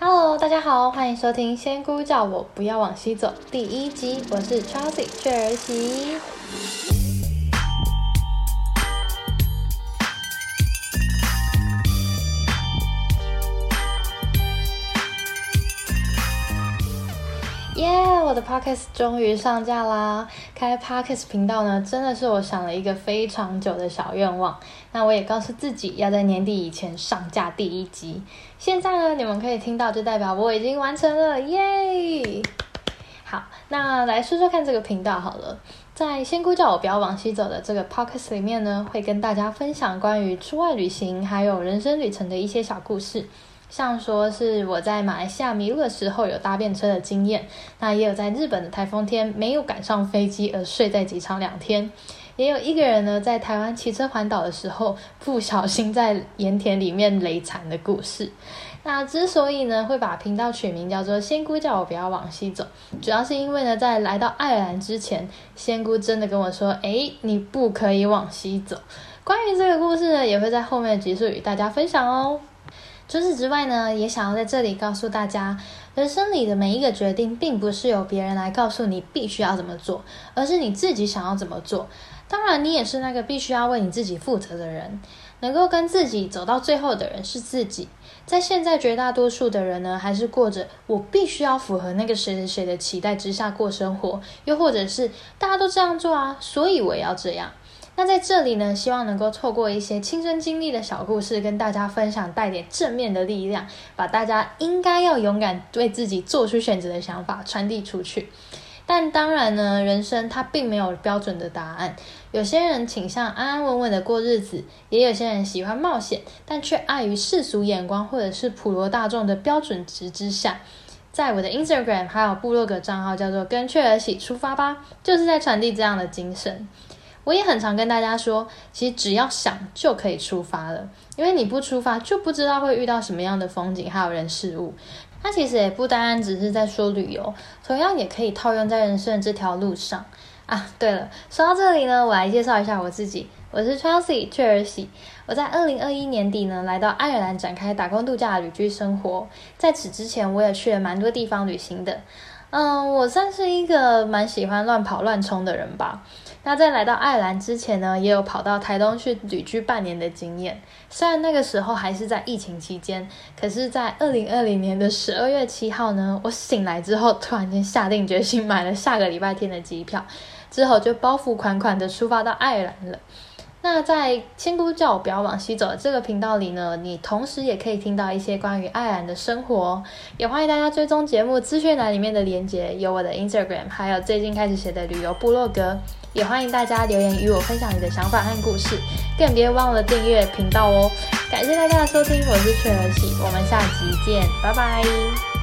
Hello，大家好，欢迎收听《仙姑叫我不要往西走》第一集，我是 Chelsea 雀儿媳。的 Podcast 终于上架啦！开 Podcast 频道呢，真的是我想了一个非常久的小愿望。那我也告诉自己要在年底以前上架第一集。现在呢，你们可以听到，就代表我已经完成了，耶！好，那来说说看这个频道好了。在仙姑叫我不要往西走的这个 Podcast 里面呢，会跟大家分享关于出外旅行还有人生旅程的一些小故事。像说是我在马来西亚迷路的时候有搭便车的经验，那也有在日本的台风天没有赶上飞机而睡在机场两天，也有一个人呢在台湾骑车环岛的时候不小心在盐田里面雷残的故事。那之所以呢会把频道取名叫做仙姑叫我不要往西走，主要是因为呢在来到爱尔兰之前，仙姑真的跟我说，哎，你不可以往西走。关于这个故事呢，也会在后面的集数与大家分享哦。除此之外呢，也想要在这里告诉大家，人生里的每一个决定，并不是由别人来告诉你必须要怎么做，而是你自己想要怎么做。当然，你也是那个必须要为你自己负责的人。能够跟自己走到最后的人是自己。在现在绝大多数的人呢，还是过着我必须要符合那个谁谁谁的期待之下过生活，又或者是大家都这样做啊，所以我也要这样。那在这里呢，希望能够透过一些亲身经历的小故事，跟大家分享，带点正面的力量，把大家应该要勇敢为自己做出选择的想法传递出去。但当然呢，人生它并没有标准的答案。有些人倾向安安稳稳的过日子，也有些人喜欢冒险，但却碍于世俗眼光或者是普罗大众的标准值之下。在我的 Instagram 还有部落格账号叫做“跟雀儿喜出发吧”，就是在传递这样的精神。我也很常跟大家说，其实只要想就可以出发了，因为你不出发就不知道会遇到什么样的风景，还有人事物。它其实也不单单只是在说旅游，同样也可以套用在人生的这条路上啊。对了，说到这里呢，我来介绍一下我自己，我是 Chelsea 雀儿喜。我在二零二一年底呢，来到爱尔兰展开打工度假的旅居生活。在此之前，我也去了蛮多地方旅行的。嗯，我算是一个蛮喜欢乱跑乱冲的人吧。那在来到爱尔兰之前呢，也有跑到台东去旅居半年的经验。虽然那个时候还是在疫情期间，可是，在二零二零年的十二月七号呢，我醒来之后，突然间下定决心买了下个礼拜天的机票，之后就包袱款款的出发到爱尔兰了。那在千姑叫我不要往西走这个频道里呢，你同时也可以听到一些关于爱尔兰的生活，也欢迎大家追踪节目资讯栏里面的连接，有我的 Instagram，还有最近开始写的旅游部落格，也欢迎大家留言与我分享你的想法和故事，更别忘了订阅频道哦。感谢大家的收听，我是雀儿喜，我们下集见，拜拜。